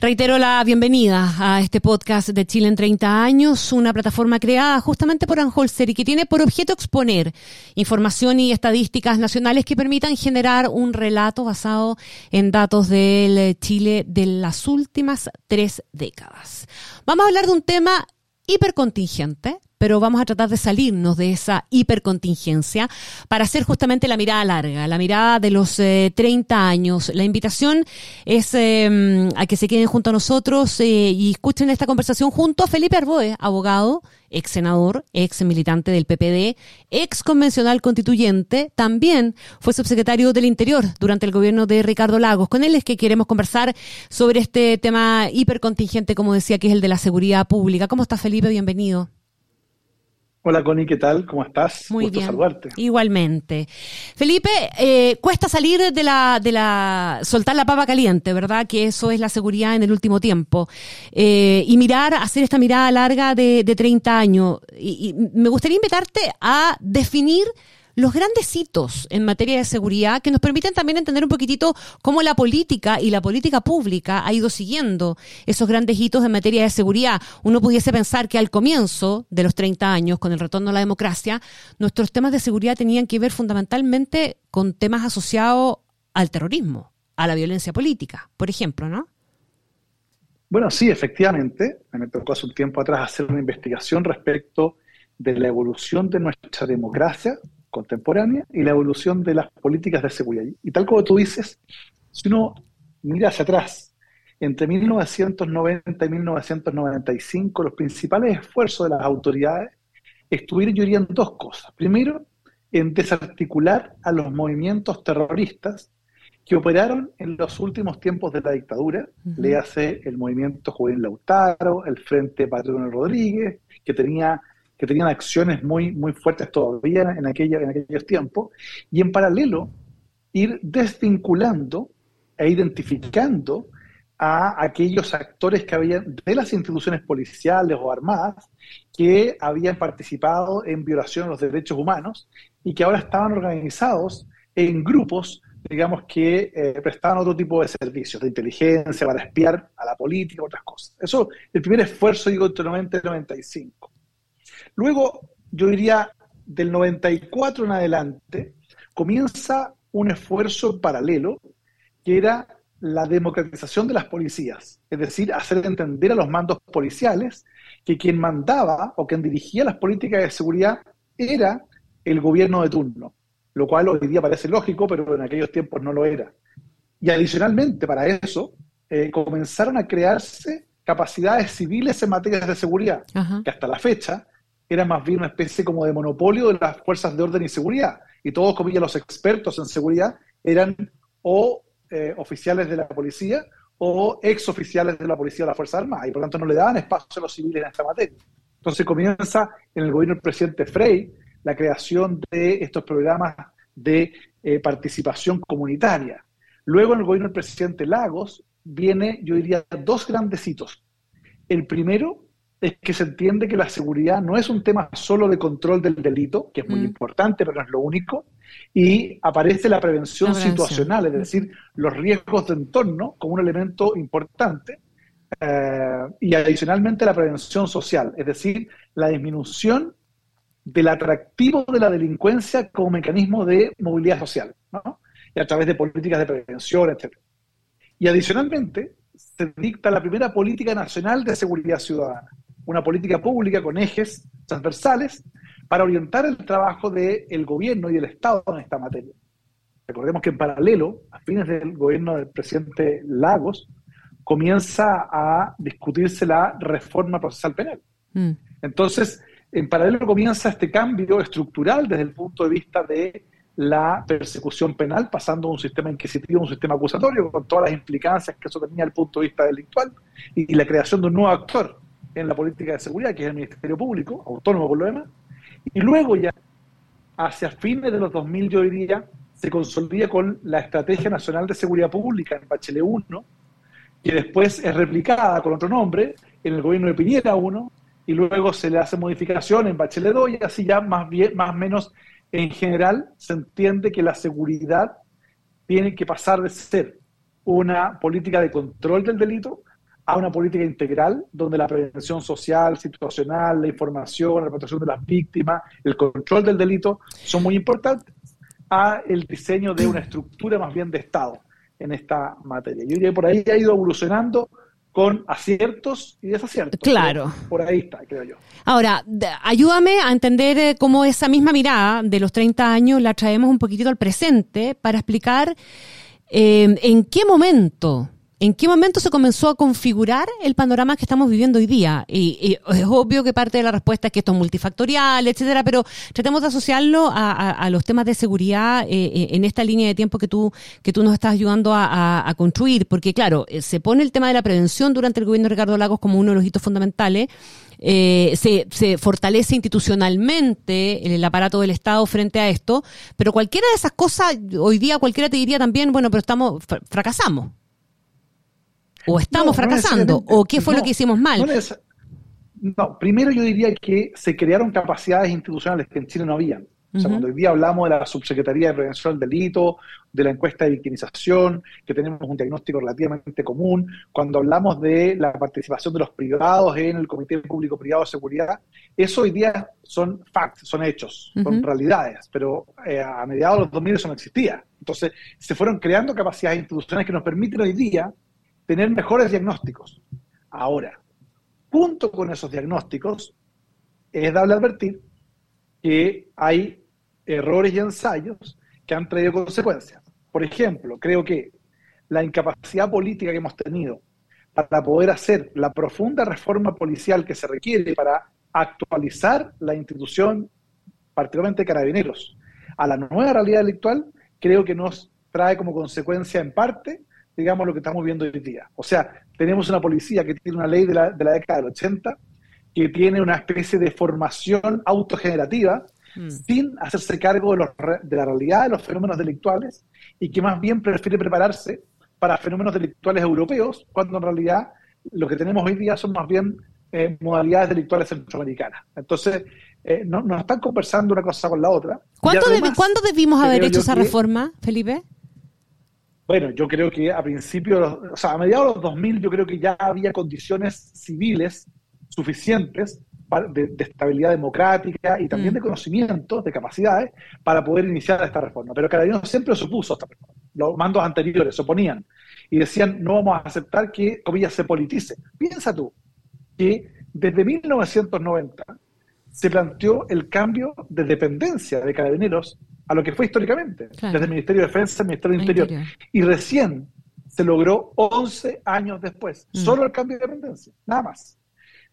Reitero la bienvenida a este podcast de Chile en 30 años, una plataforma creada justamente por Anholster y que tiene por objeto exponer información y estadísticas nacionales que permitan generar un relato basado en datos del Chile de las últimas tres décadas. Vamos a hablar de un tema hipercontingente, pero vamos a tratar de salirnos de esa hipercontingencia para hacer justamente la mirada larga, la mirada de los 30 eh, años. La invitación es em, a que se queden junto a nosotros eh, y escuchen esta conversación junto a Felipe Arboe, abogado, ex senador, ex militante del PPD, ex convencional constituyente, también fue subsecretario del Interior durante el gobierno de Ricardo Lagos. Con él es que queremos conversar sobre este tema hipercontingente, como decía, que es el de la seguridad pública. ¿Cómo está Felipe? Bienvenido. Hola Connie, ¿qué tal? ¿Cómo estás? Muy bien. saludarte. Igualmente. Felipe, eh, cuesta salir de la, de la, soltar la papa caliente, ¿verdad? Que eso es la seguridad en el último tiempo. Eh, y mirar, hacer esta mirada larga de, de 30 años. y me gustaría invitarte a definir los grandes hitos en materia de seguridad que nos permiten también entender un poquitito cómo la política y la política pública ha ido siguiendo esos grandes hitos en materia de seguridad. Uno pudiese pensar que al comienzo de los 30 años, con el retorno a la democracia, nuestros temas de seguridad tenían que ver fundamentalmente con temas asociados al terrorismo, a la violencia política, por ejemplo, ¿no? Bueno, sí, efectivamente. Me tocó hace un tiempo atrás hacer una investigación respecto de la evolución de nuestra democracia contemporánea y la evolución de las políticas de seguridad. Y tal como tú dices, si uno mira hacia atrás, entre 1990 y 1995, los principales esfuerzos de las autoridades estuvieron, yo diría, en dos cosas. Primero, en desarticular a los movimientos terroristas que operaron en los últimos tiempos de la dictadura, le hace el movimiento Juvenil Lautaro, el Frente Patrón Rodríguez, que tenía que tenían acciones muy, muy fuertes todavía en, aquella, en aquellos tiempos, y en paralelo ir desvinculando e identificando a aquellos actores que habían de las instituciones policiales o armadas que habían participado en violación de los derechos humanos y que ahora estaban organizados en grupos, digamos, que eh, prestaban otro tipo de servicios, de inteligencia, para espiar a la política, otras cosas. Eso, el primer esfuerzo, digo, entre 90 y 95. Luego, yo diría, del 94 en adelante, comienza un esfuerzo paralelo que era la democratización de las policías, es decir, hacer entender a los mandos policiales que quien mandaba o quien dirigía las políticas de seguridad era el gobierno de turno, lo cual hoy día parece lógico, pero en aquellos tiempos no lo era. Y adicionalmente para eso, eh, comenzaron a crearse capacidades civiles en materia de seguridad, que hasta la fecha era más bien una especie como de monopolio de las fuerzas de orden y seguridad. Y todos, comillas, los expertos en seguridad eran o eh, oficiales de la policía o ex oficiales de la policía de la Fuerza Armada, y por lo tanto no le daban espacio a los civiles en esta materia. Entonces comienza en el gobierno del presidente Frey la creación de estos programas de eh, participación comunitaria. Luego en el gobierno del presidente Lagos viene, yo diría, dos grandes hitos. El primero es que se entiende que la seguridad no es un tema solo de control del delito, que es muy mm. importante, pero no es lo único, y aparece la prevención, situacional, es decir, los riesgos de entorno como un elemento importante, eh, y adicionalmente la prevención social, es decir, la disminución del atractivo de la delincuencia como mecanismo de movilidad social, ¿no? y a través de políticas de prevención, etc. Y adicionalmente, se dicta la primera política nacional de seguridad ciudadana una política pública con ejes transversales para orientar el trabajo del gobierno y del Estado en esta materia. Recordemos que en paralelo, a fines del gobierno del presidente Lagos, comienza a discutirse la reforma procesal penal. Mm. Entonces, en paralelo comienza este cambio estructural desde el punto de vista de la persecución penal, pasando de un sistema inquisitivo a un sistema acusatorio, con todas las implicancias que eso tenía desde el punto de vista delictual, y la creación de un nuevo actor, en la política de seguridad, que es el Ministerio Público, autónomo por lo demás, y luego ya, hacia fines de los 2000, yo diría, se consolida con la Estrategia Nacional de Seguridad Pública en Bachelet 1, que después es replicada con otro nombre en el gobierno de Piñera 1, y luego se le hace modificación en Bachelet 2, y así ya más bien, más menos en general se entiende que la seguridad tiene que pasar de ser una política de control del delito a una política integral donde la prevención social, situacional, la información, la protección de las víctimas, el control del delito son muy importantes a el diseño de una estructura más bien de Estado en esta materia. Yo diría que por ahí ha ido evolucionando con aciertos y desaciertos. Claro. Por ahí está, creo yo. Ahora, ayúdame a entender eh, cómo esa misma mirada de los 30 años la traemos un poquitito al presente para explicar eh, en qué momento ¿En qué momento se comenzó a configurar el panorama que estamos viviendo hoy día? Y, es obvio que parte de la respuesta es que esto es multifactorial, etcétera, pero tratemos de asociarlo a, los temas de seguridad eh, eh, en esta línea de tiempo que tú, que tú nos estás ayudando a, construir, porque claro, eh, se pone el tema de la prevención durante el gobierno de Ricardo Lagos como uno de los hitos fundamentales. se, se, fortalece institucionalmente el aparato del Estado frente a esto, pero cualquiera de esas cosas, hoy día cualquiera te diría también, bueno, pero estamos, fracasamos. ¿O estamos fracasando? ¿O qué fue lo que hicimos mal? No, primero yo diría que se crearon capacidades institucionales que en Chile no habían. O sea, cuando hoy día hablamos de la Subsecretaría de Prevención del Delito, de la encuesta de victimización, que tenemos un diagnóstico relativamente común, cuando hablamos de la participación de los privados en el Comité Público-Privado de Seguridad, eso hoy día son facts, son hechos, son realidades, pero eh, a mediados de los 2000 eso no existía. Entonces, se fueron creando capacidades institucionales que nos permiten hoy día tener mejores diagnósticos. Ahora, junto con esos diagnósticos, es dable advertir que hay errores y ensayos que han traído consecuencias. Por ejemplo, creo que la incapacidad política que hemos tenido para poder hacer la profunda reforma policial que se requiere para actualizar la institución, particularmente carabineros, a la nueva realidad delictual, creo que nos trae como consecuencia en parte digamos, lo que estamos viendo hoy día. O sea, tenemos una policía que tiene una ley de la, de la década del 80, que tiene una especie de formación autogenerativa, mm. sin hacerse cargo de, los, de la realidad de los fenómenos delictuales, y que más bien prefiere prepararse para fenómenos delictuales europeos, cuando en realidad lo que tenemos hoy día son más bien eh, modalidades delictuales centroamericanas. Entonces, eh, no, nos están conversando una cosa con la otra. ¿Cuándo, ¿cuándo debimos haber hecho esa reforma, Felipe? Bueno, yo creo que a principios, o sea, a mediados de los 2000 yo creo que ya había condiciones civiles suficientes de, estabilidad democrática y también mm. de conocimientos, de capacidades, para poder iniciar esta reforma. Pero Carabineros siempre supuso esta reforma. Los mandos anteriores se oponían y decían, no vamos a aceptar que, comillas, se politice. Piensa tú que desde 1990 se planteó el cambio de dependencia de Carabineros a lo que fue históricamente, desde el Ministerio de Defensa al Ministerio de Interior. Y recién se logró 11 años después, mm. solo el cambio de dependencia, nada más.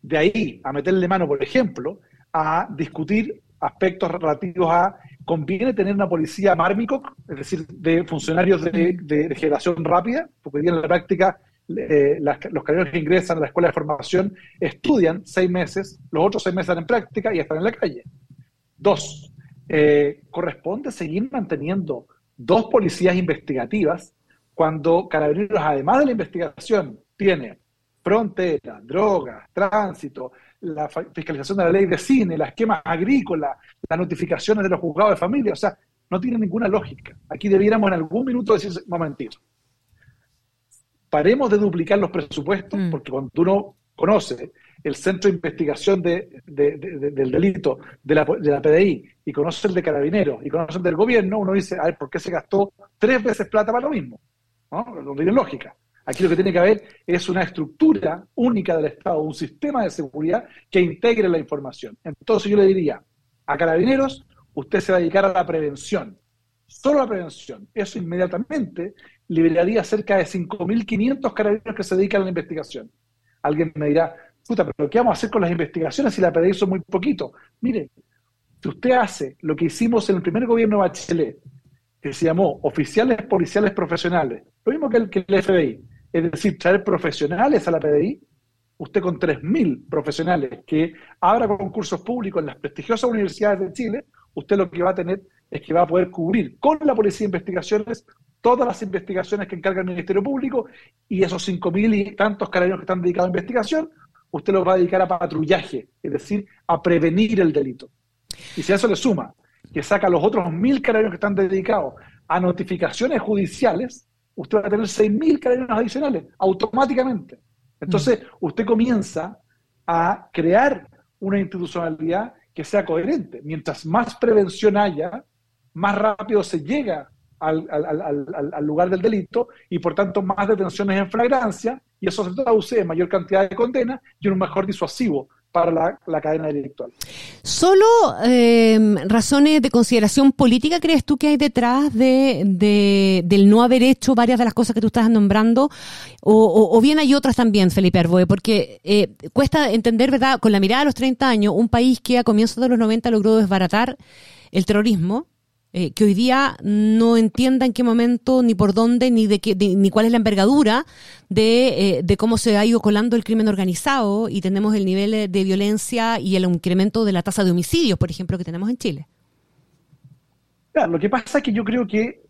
De ahí a meterle mano, por ejemplo, a discutir aspectos relativos a conviene tener una policía mármico, es decir, de funcionarios de, mm. generación rápida, porque hoy en la práctica eh, los carreros que ingresan a la escuela de formación estudian seis meses, los otros seis meses están en práctica y están en la calle. Dos, eh, corresponde seguir manteniendo dos policías investigativas cuando Carabineros, además de la investigación, tiene frontera, drogas, tránsito, la fiscalización de la ley de cine, las esquemas agrícolas, las notificaciones de los juzgados de familia, o sea, no tiene ninguna lógica. Aquí debiéramos en algún minuto decir, momentito, paremos de duplicar los presupuestos, mm. porque cuando uno conoce el centro de investigación de, del delito de la, de la, PDI y conoce el de Carabineros y conoce el del gobierno, uno dice, a ver, ¿por qué se gastó tres veces plata para lo mismo? ¿No? No tiene lógica. Aquí lo que tiene que haber es una estructura única del Estado, un sistema de seguridad que integre la información. Entonces yo le diría, a Carabineros, usted se va a dedicar a la prevención, solo la prevención. Eso inmediatamente liberaría cerca de 5.500 carabineros que se dedican a la investigación. Alguien me dirá, puta, pero ¿qué vamos a hacer con las investigaciones si la PDI son muy poquito? Mire, si usted hace lo que hicimos en el primer gobierno de Bachelet, que se llamó oficiales policiales profesionales, lo mismo que el, que el FBI, es decir, traer profesionales a la PDI, usted con 3.000 profesionales que abra concursos públicos en las prestigiosas universidades de Chile, usted lo que va a tener es que va a poder cubrir con la Policía de Investigaciones todas las investigaciones que encarga el Ministerio Público y esos 5.000 y tantos carabineros que están dedicados a investigación, usted los va a dedicar a patrullaje, es decir, a prevenir el delito. Y si a eso le suma que saca los otros 1.000 carabineros que están dedicados a notificaciones judiciales, usted va a tener 6.000 carabineros adicionales automáticamente. Entonces, mm. usted comienza a crear una institucionalidad que sea coherente. Mientras más prevención haya, más rápido se llega al, al, lugar del delito y por tanto más detenciones en flagrancia y eso se traduce en mayor cantidad de condenas y un mejor disuasivo para la, cadena delictual. ¿Solo eh, razones de consideración política crees tú que hay detrás de, del no haber hecho varias de las cosas que tú estás nombrando? O, bien hay otras también, Felipe Arboe, porque eh, cuesta entender, ¿verdad? Con la mirada de los 30 años, un país que a comienzos de los 90 logró desbaratar el terrorismo, eh, que hoy día no entienda en qué momento, ni por dónde, ni de qué, ni cuál es la envergadura de, eh, de, cómo se ha ido colando el crimen organizado y tenemos el nivel de violencia y el incremento de la tasa de homicidios, por ejemplo, que tenemos en Chile. Claro, lo que pasa es que yo creo que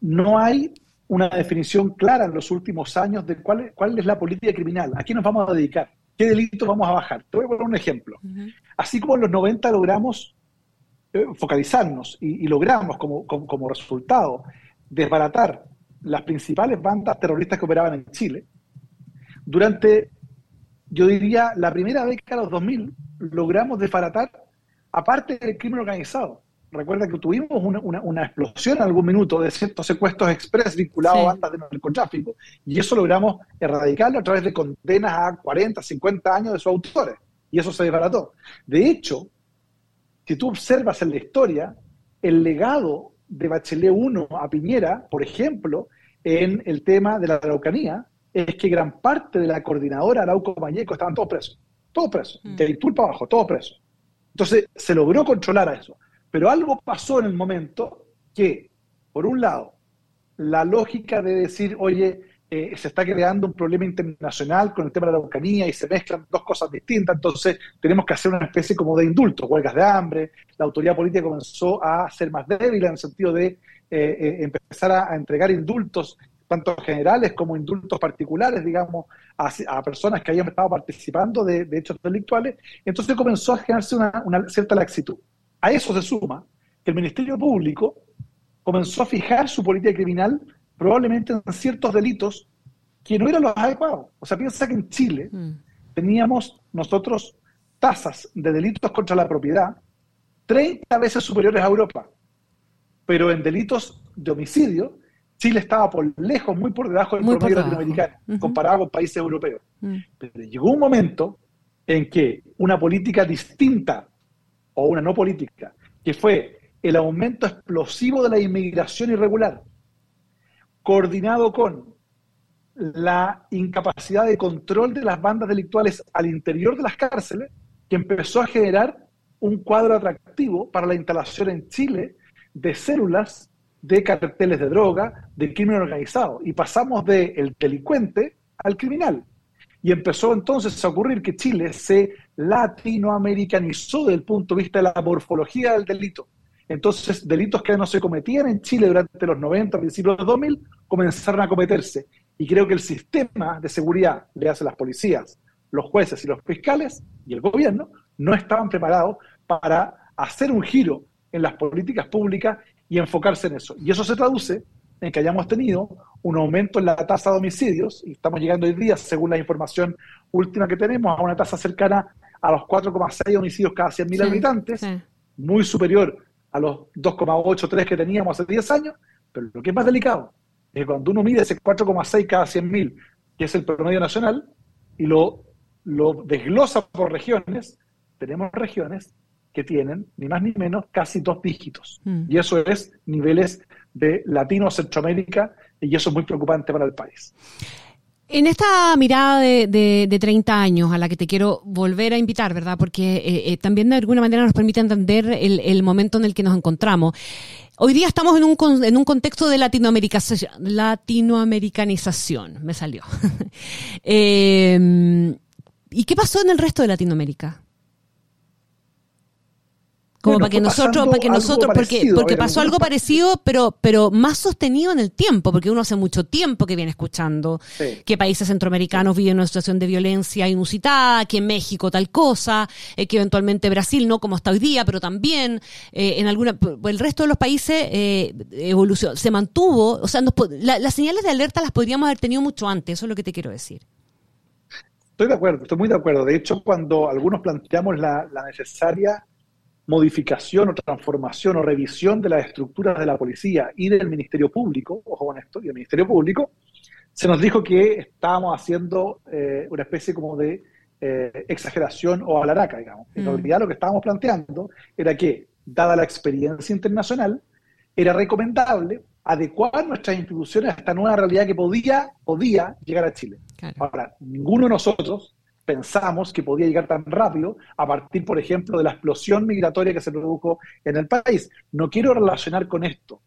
no hay una definición clara en los últimos años de cuál, cuál es la política criminal, a qué nos vamos a dedicar, qué delitos vamos a bajar. Te voy a poner un ejemplo. Así como en los 90 logramos focalizarnos y, logramos como, como, resultado desbaratar las principales bandas terroristas que operaban en Chile, durante, yo diría, la primera década de los 2000, logramos desbaratar, aparte del crimen organizado. Recuerda que tuvimos una, explosión en algún minuto de ciertos secuestros express vinculados a bandas de narcotráfico, y eso logramos erradicarlo a través de condenas a 40, 50 años de sus autores, y eso se desbarató. De hecho, si tú observas en la historia, el legado de Bachelet 1 a Piñera, por ejemplo, en el tema de la Araucanía, es que gran parte de la coordinadora Arauco Mañeco estaban todos presos, todos presos, mm. de para abajo, todos presos. Entonces se logró controlar a eso. Pero algo pasó en el momento que, por un lado, la lógica de decir, oye, eh, se está creando un problema internacional con el tema de la Araucanía y se mezclan dos cosas distintas, entonces tenemos que hacer una especie como de indulto, huelgas de hambre, la autoridad política comenzó a ser más débil en el sentido de eh, eh, empezar a, entregar indultos, tanto generales como indultos particulares, digamos, a, personas que hayan estado participando de, hechos delictuales, entonces comenzó a generarse una cierta laxitud. A eso se suma que el Ministerio Público comenzó a fijar su política criminal probablemente en ciertos delitos que no eran los adecuados. O sea, piensa que en Chile mm. teníamos nosotros tasas de delitos contra la propiedad 30 veces superiores a Europa. Pero en delitos de homicidio, Chile estaba por lejos, muy por debajo del promedio latinoamericano, comparado con países europeos. Mm. Pero llegó un momento en que una política distinta, o una no política, que fue el aumento explosivo de la inmigración irregular, coordinado con la incapacidad de control de las bandas delictuales al interior de las cárceles, que empezó a generar un cuadro atractivo para la instalación en Chile de células de carteles de droga, de crimen organizado. Y pasamos del el delincuente al criminal. Y empezó entonces a ocurrir que Chile se latinoamericanizó desde el punto de vista de la morfología del delito. Entonces, delitos que no se cometían en Chile durante los 90, principios de los 2000, comenzaron a cometerse. Y creo que el sistema de seguridad, le hace las policías, los jueces y los fiscales y el gobierno, no estaban preparados para hacer un giro en las políticas públicas y enfocarse en eso. Y eso se traduce en que hayamos tenido un aumento en la tasa de homicidios, y estamos llegando hoy día, según la información última que tenemos, a una tasa cercana a los 4,6 homicidios cada 100.000 habitantes, muy superior a los 2,8, 3 que teníamos hace 10 años, pero lo que es más delicado es que cuando uno mide ese 4,6 cada 100.000, que es el promedio nacional, y lo, lo desglosa por regiones, tenemos regiones que tienen, ni más ni menos, casi dos dígitos. Mm. Y eso es niveles de Latino, Centroamérica, y eso es muy preocupante para el país. En esta mirada de, de, 30 años a la que te quiero volver a invitar, ¿verdad? Porque eh, eh, también de alguna manera nos permite entender el, momento en el que nos encontramos. Hoy día estamos en un, en un contexto de latinoamericanización, me salió. Em, ¿Y qué pasó en el resto de Latinoamérica? Como para que nosotros, para que nosotros, porque, porque pasó algo parecido, pero, pero más sostenido en el tiempo, porque uno hace mucho tiempo que viene escuchando que países centroamericanos viven una situación de violencia inusitada, que en México tal cosa, eh, que eventualmente Brasil no como está hoy día, pero también eh, en alguna, el resto de los países eh, evolucionó, se mantuvo, o sea, las señales de alerta las podríamos haber tenido mucho antes, eso es lo que te quiero decir. Estoy de acuerdo, estoy muy de acuerdo. De hecho, cuando algunos planteamos la necesaria modificación o transformación o revisión de las estructuras de la policía y del Ministerio Público, ojo con esto, y el Ministerio Público, se nos dijo que estábamos haciendo eh, una especie como de eh, exageración o alaraca, digamos. En mm. realidad lo que estábamos planteando era que, dada la experiencia internacional, era recomendable adecuar nuestras instituciones a esta nueva realidad que podía, podía llegar a Chile. Ahora, ninguno de nosotros pensamos que podía llegar tan rápido a partir, por ejemplo, de la explosión migratoria que se produjo en el país. No quiero relacionar con esto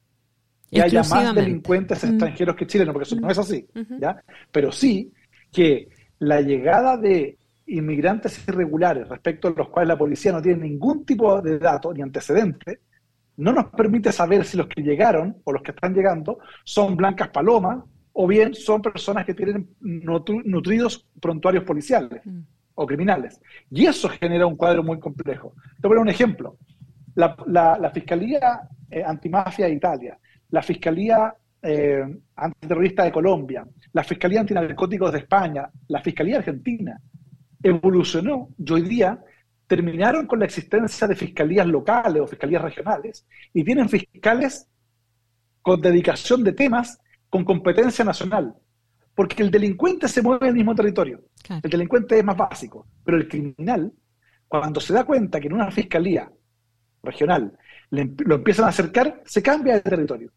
que haya más delincuentes mm. extranjeros que chilenos, porque eso no es así, ¿ya? Pero sí que la llegada de inmigrantes irregulares respecto a los cuales la policía no tiene ningún tipo de dato ni antecedente, no nos permite saber si los que llegaron o los que están llegando son blancas palomas o bien son personas que tienen nutridos prontuarios policiales mm. o criminales. Y eso genera un cuadro muy complejo. Te voy a un ejemplo. La, Fiscalía eh, Antimafia de Italia, la Fiscalía eh, Antiterrorista de Colombia, la Fiscalía Antinarcóticos de España, la Fiscalía Argentina, evolucionó y hoy día terminaron con la existencia de fiscalías locales o fiscalías regionales y tienen fiscales con dedicación de temas con competencia nacional. Porque el delincuente se mueve en el mismo territorio. El delincuente es más básico. Pero el criminal, cuando se da cuenta que en una fiscalía regional lo empiezan a acercar, se cambia de territorio.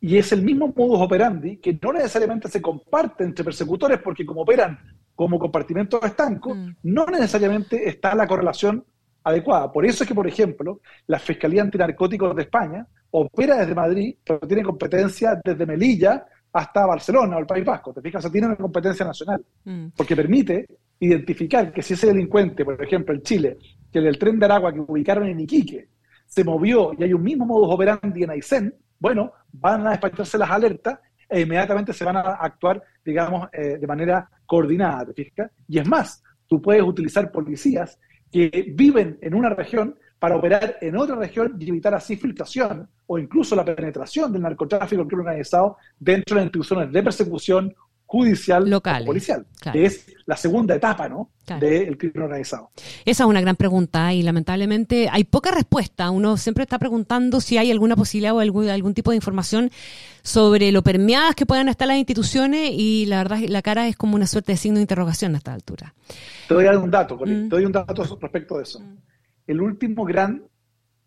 Y es el mismo modus operandi que no necesariamente se comparte entre persecutores porque como operan como compartimentos estancos, mm. no necesariamente está la correlación adecuada. Por eso es que, por ejemplo, la Fiscalía Antinarcóticos de España opera desde Madrid, pero tiene competencia desde Melilla hasta Barcelona o el País Vasco. ¿Te fijas? O sea, tiene una competencia nacional, mm. porque permite identificar que si ese delincuente, por ejemplo, en Chile, que el tren de Aragua que ubicaron en Iquique, se movió y hay un mismo modus operandi en Aysén, bueno, van a despacharse las alertas e inmediatamente se van a actuar, digamos, eh, de manera coordinada, ¿te fijas? Y es más, tú puedes utilizar policías que viven en una región para operar en otra región y evitar así filtración o incluso la penetración del narcotráfico el crimen organizado dentro de las instituciones de persecución judicial Local, policial, que es la segunda etapa ¿no? del crimen organizado. Esa es una gran pregunta y lamentablemente hay poca respuesta. Uno siempre está preguntando si hay alguna posibilidad o algún, algún tipo de información sobre lo permeadas que puedan estar las instituciones y la verdad la cara es como una suerte de signo de interrogación a esta altura. Te doy un dato, mm. te doy un dato respecto de eso. Mm el último gran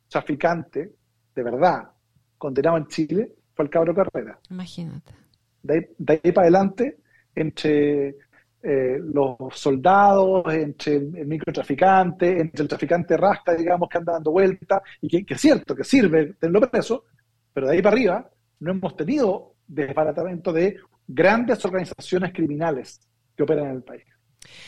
traficante, de verdad, condenado en Chile, fue el Cabro Carrera. Imagínate. De ahí, para adelante, entre eh, los soldados, entre el, microtraficante, entre el traficante rasca, digamos, que anda dando vueltas, y que, es cierto, que sirve tenerlo preso, pero de ahí para arriba no hemos tenido desbaratamiento de grandes organizaciones criminales que operan en el país.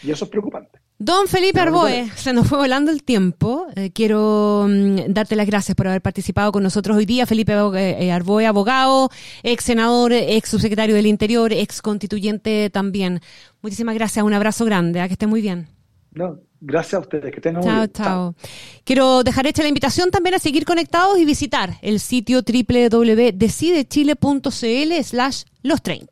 Y eso es preocupante. Don Felipe Arboe, se nos fue volando el tiempo. Eh, quiero mm, darte las gracias por haber participado con nosotros hoy día. Felipe eh, Arboe, abogado, ex senador, ex subsecretario del Interior, ex constituyente también. Muchísimas gracias, un abrazo grande, a que esté muy bien. No, gracias a ustedes, que tengan un chao, chao. Quiero dejar hecha la invitación también a seguir conectados y visitar el sitio www.decidechile.cl slash los 30.